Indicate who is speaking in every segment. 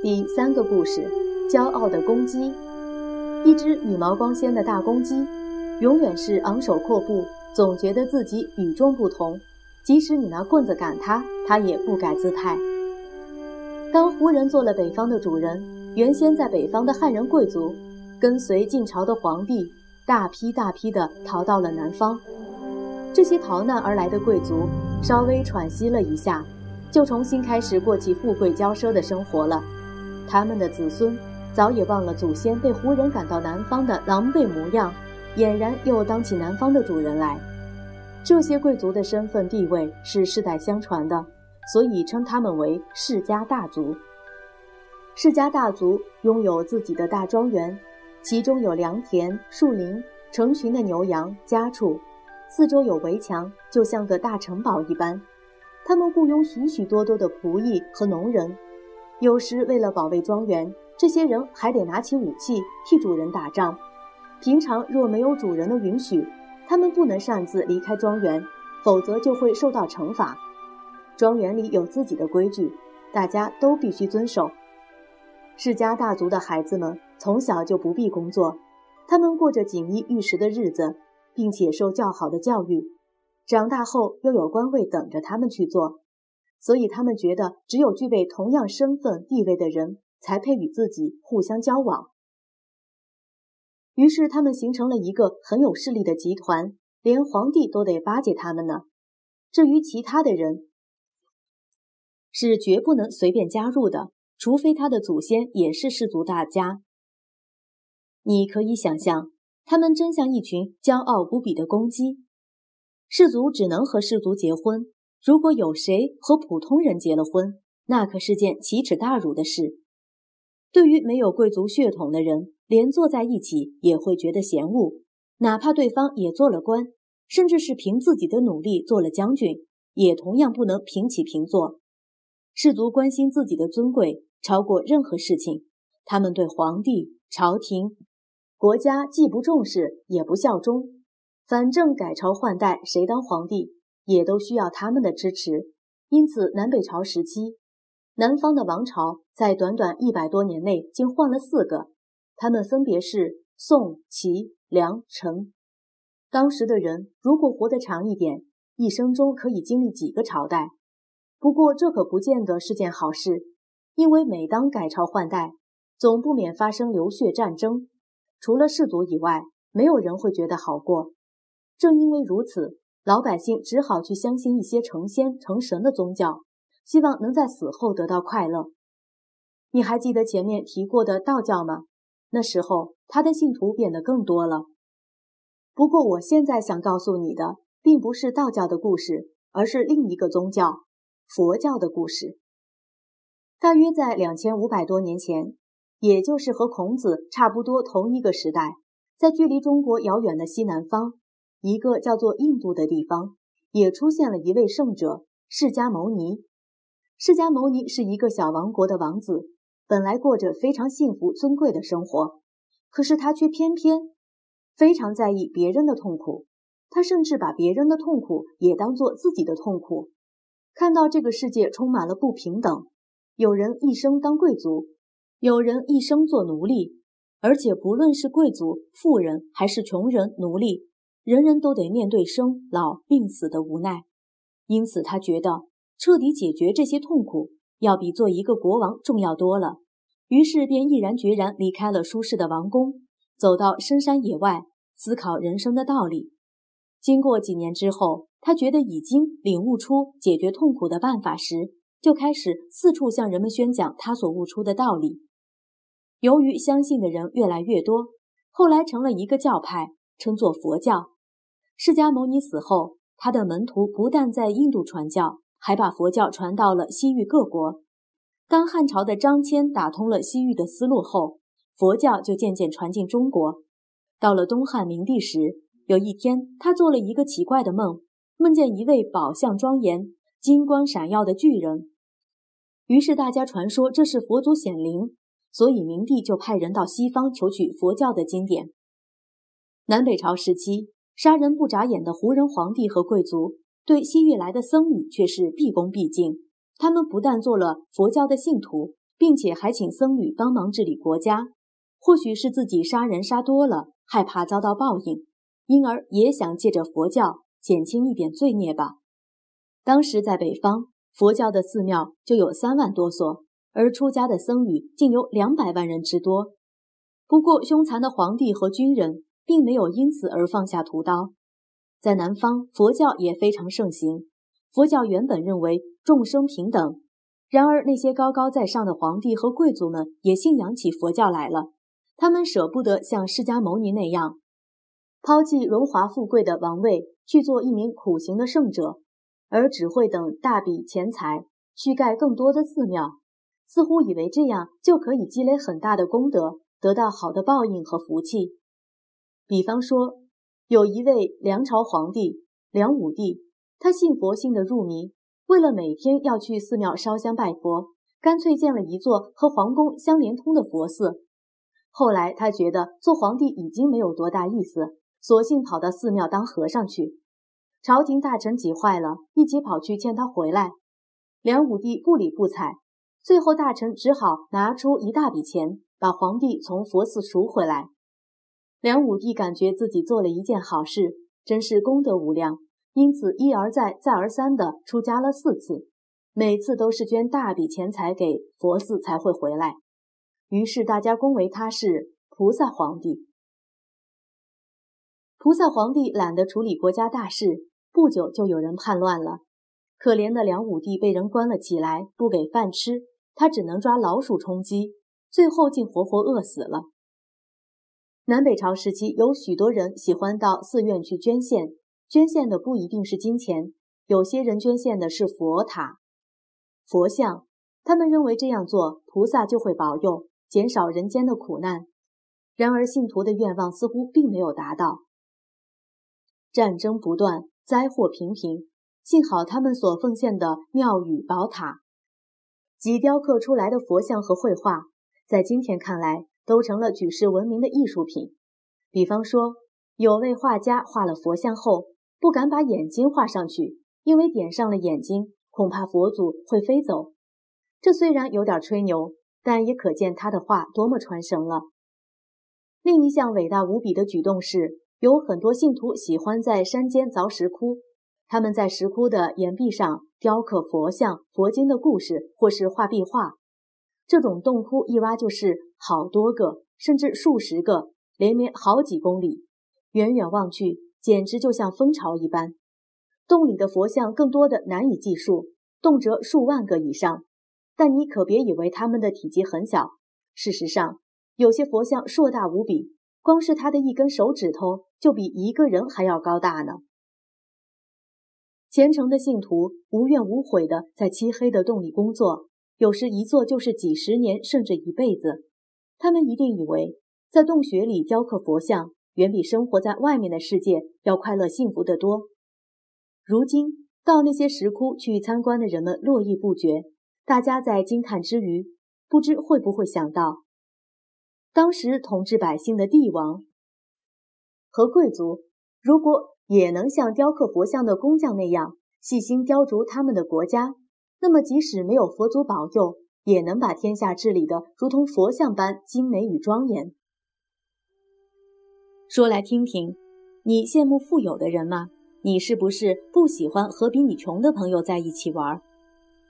Speaker 1: 第三个故事：骄傲的公鸡。一只羽毛光鲜的大公鸡，永远是昂首阔步，总觉得自己与众不同。即使你拿棍子赶它，它也不改姿态。当胡人做了北方的主人，原先在北方的汉人贵族，跟随晋朝的皇帝，大批大批的逃到了南方。这些逃难而来的贵族，稍微喘息了一下，就重新开始过起富贵骄奢的生活了。他们的子孙早已忘了祖先被胡人赶到南方的狼狈模样，俨然又当起南方的主人来。这些贵族的身份地位是世代相传的，所以称他们为世家大族。世家大族拥有自己的大庄园，其中有良田、树林、成群的牛羊、家畜，四周有围墙，就像个大城堡一般。他们雇佣许许多多的仆役和农人。有时为了保卫庄园，这些人还得拿起武器替主人打仗。平常若没有主人的允许，他们不能擅自离开庄园，否则就会受到惩罚。庄园里有自己的规矩，大家都必须遵守。世家大族的孩子们从小就不必工作，他们过着锦衣玉食的日子，并且受较好的教育。长大后又有官位等着他们去做。所以他们觉得，只有具备同样身份地位的人才配与自己互相交往。于是，他们形成了一个很有势力的集团，连皇帝都得巴结他们呢。至于其他的人，是绝不能随便加入的，除非他的祖先也是氏族大家。你可以想象，他们真像一群骄傲无比的公鸡。氏族只能和氏族结婚。如果有谁和普通人结了婚，那可是件奇耻大辱的事。对于没有贵族血统的人，连坐在一起也会觉得嫌恶。哪怕对方也做了官，甚至是凭自己的努力做了将军，也同样不能平起平坐。士族关心自己的尊贵超过任何事情，他们对皇帝、朝廷、国家既不重视也不效忠，反正改朝换代，谁当皇帝？也都需要他们的支持，因此南北朝时期，南方的王朝在短短一百多年内竟换了四个，他们分别是宋、齐、梁、陈。当时的人如果活得长一点，一生中可以经历几个朝代。不过这可不见得是件好事，因为每当改朝换代，总不免发生流血战争，除了士族以外，没有人会觉得好过。正因为如此。老百姓只好去相信一些成仙成神的宗教，希望能在死后得到快乐。你还记得前面提过的道教吗？那时候他的信徒变得更多了。不过我现在想告诉你的，并不是道教的故事，而是另一个宗教——佛教的故事。大约在两千五百多年前，也就是和孔子差不多同一个时代，在距离中国遥远的西南方。一个叫做印度的地方，也出现了一位圣者释迦牟尼。释迦牟尼是一个小王国的王子，本来过着非常幸福尊贵的生活，可是他却偏偏非常在意别人的痛苦。他甚至把别人的痛苦也当做自己的痛苦。看到这个世界充满了不平等，有人一生当贵族，有人一生做奴隶，而且不论是贵族、富人还是穷人、奴隶。人人都得面对生老病死的无奈，因此他觉得彻底解决这些痛苦要比做一个国王重要多了。于是便毅然决然离开了舒适的王宫，走到深山野外思考人生的道理。经过几年之后，他觉得已经领悟出解决痛苦的办法时，就开始四处向人们宣讲他所悟出的道理。由于相信的人越来越多，后来成了一个教派，称作佛教。释迦牟尼死后，他的门徒不但在印度传教，还把佛教传到了西域各国。当汉朝的张骞打通了西域的思路后，佛教就渐渐传进中国。到了东汉明帝时，有一天他做了一个奇怪的梦，梦见一位宝相庄严、金光闪耀的巨人。于是大家传说这是佛祖显灵，所以明帝就派人到西方求取佛教的经典。南北朝时期。杀人不眨眼的胡人皇帝和贵族，对西域来的僧侣却是毕恭毕敬。他们不但做了佛教的信徒，并且还请僧侣帮忙治理国家。或许是自己杀人杀多了，害怕遭到报应，因而也想借着佛教减轻一点罪孽吧。当时在北方，佛教的寺庙就有三万多所，而出家的僧侣竟有两百万人之多。不过，凶残的皇帝和军人并没有因此而放下屠刀。在南方，佛教也非常盛行。佛教原本认为众生平等，然而那些高高在上的皇帝和贵族们也信仰起佛教来了。他们舍不得像释迦牟尼那样抛弃荣华富贵的王位，去做一名苦行的圣者，而只会等大笔钱财去盖更多的寺庙，似乎以为这样就可以积累很大的功德，得到好的报应和福气。比方说，有一位梁朝皇帝梁武帝，他信佛信得入迷，为了每天要去寺庙烧香拜佛，干脆建了一座和皇宫相连通的佛寺。后来他觉得做皇帝已经没有多大意思，索性跑到寺庙当和尚去。朝廷大臣急坏了，一起跑去劝他回来。梁武帝不理不睬，最后大臣只好拿出一大笔钱，把皇帝从佛寺赎回来。梁武帝感觉自己做了一件好事，真是功德无量，因此一而再、再而三地出家了四次，每次都是捐大笔钱财给佛寺才会回来。于是大家恭维他是菩萨皇帝。菩萨皇帝懒得处理国家大事，不久就有人叛乱了。可怜的梁武帝被人关了起来，不给饭吃，他只能抓老鼠充饥，最后竟活活饿死了。南北朝时期，有许多人喜欢到寺院去捐献，捐献的不一定是金钱，有些人捐献的是佛塔、佛像，他们认为这样做，菩萨就会保佑。减少人间的苦难，然而信徒的愿望似乎并没有达到。战争不断，灾祸频频，幸好他们所奉献的庙宇宝塔及雕刻出来的佛像和绘画，在今天看来都成了举世闻名的艺术品。比方说，有位画家画了佛像后，不敢把眼睛画上去，因为点上了眼睛，恐怕佛祖会飞走。这虽然有点吹牛。但也可见他的画多么传神了。另一项伟大无比的举动是，有很多信徒喜欢在山间凿石窟，他们在石窟的岩壁上雕刻佛像、佛经的故事，或是画壁画。这种洞窟一挖就是好多个，甚至数十个，连绵好几公里，远远望去，简直就像蜂巢一般。洞里的佛像更多的难以计数，动辄数万个以上。但你可别以为他们的体积很小，事实上，有些佛像硕大无比，光是他的一根手指头就比一个人还要高大呢。虔诚的信徒无怨无悔地在漆黑的洞里工作，有时一做就是几十年，甚至一辈子。他们一定以为，在洞穴里雕刻佛像，远比生活在外面的世界要快乐幸福得多。如今，到那些石窟去参观的人们络绎不绝。大家在惊叹之余，不知会不会想到，当时统治百姓的帝王和贵族，如果也能像雕刻佛像的工匠那样细心雕琢他们的国家，那么即使没有佛祖保佑，也能把天下治理的如同佛像般精美与庄严。说来听听，你羡慕富有的人吗？你是不是不喜欢和比你穷的朋友在一起玩？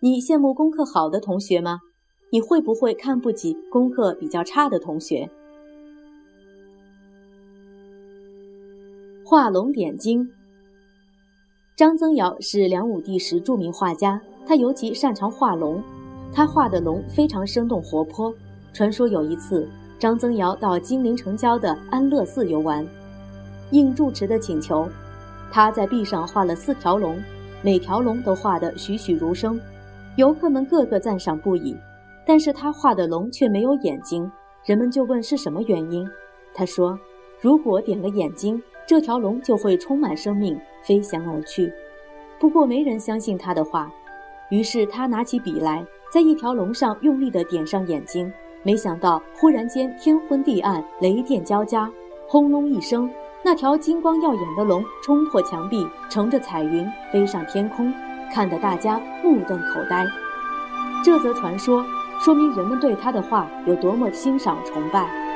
Speaker 1: 你羡慕功课好的同学吗？你会不会看不起功课比较差的同学？画龙点睛。张增尧是梁武帝时著名画家，他尤其擅长画龙，他画的龙非常生动活泼。传说有一次，张曾尧到金陵城郊的安乐寺游玩，应住持的请求，他在壁上画了四条龙，每条龙都画得栩栩如生。游客们个个赞赏不已，但是他画的龙却没有眼睛，人们就问是什么原因。他说：“如果点了眼睛，这条龙就会充满生命，飞翔而去。”不过没人相信他的话，于是他拿起笔来，在一条龙上用力地点上眼睛。没想到，忽然间天昏地暗，雷电交加，轰隆一声，那条金光耀眼的龙冲破墙壁，乘着彩云飞上天空。看得大家目瞪口呆。这则传说说明人们对他的话有多么欣赏崇拜。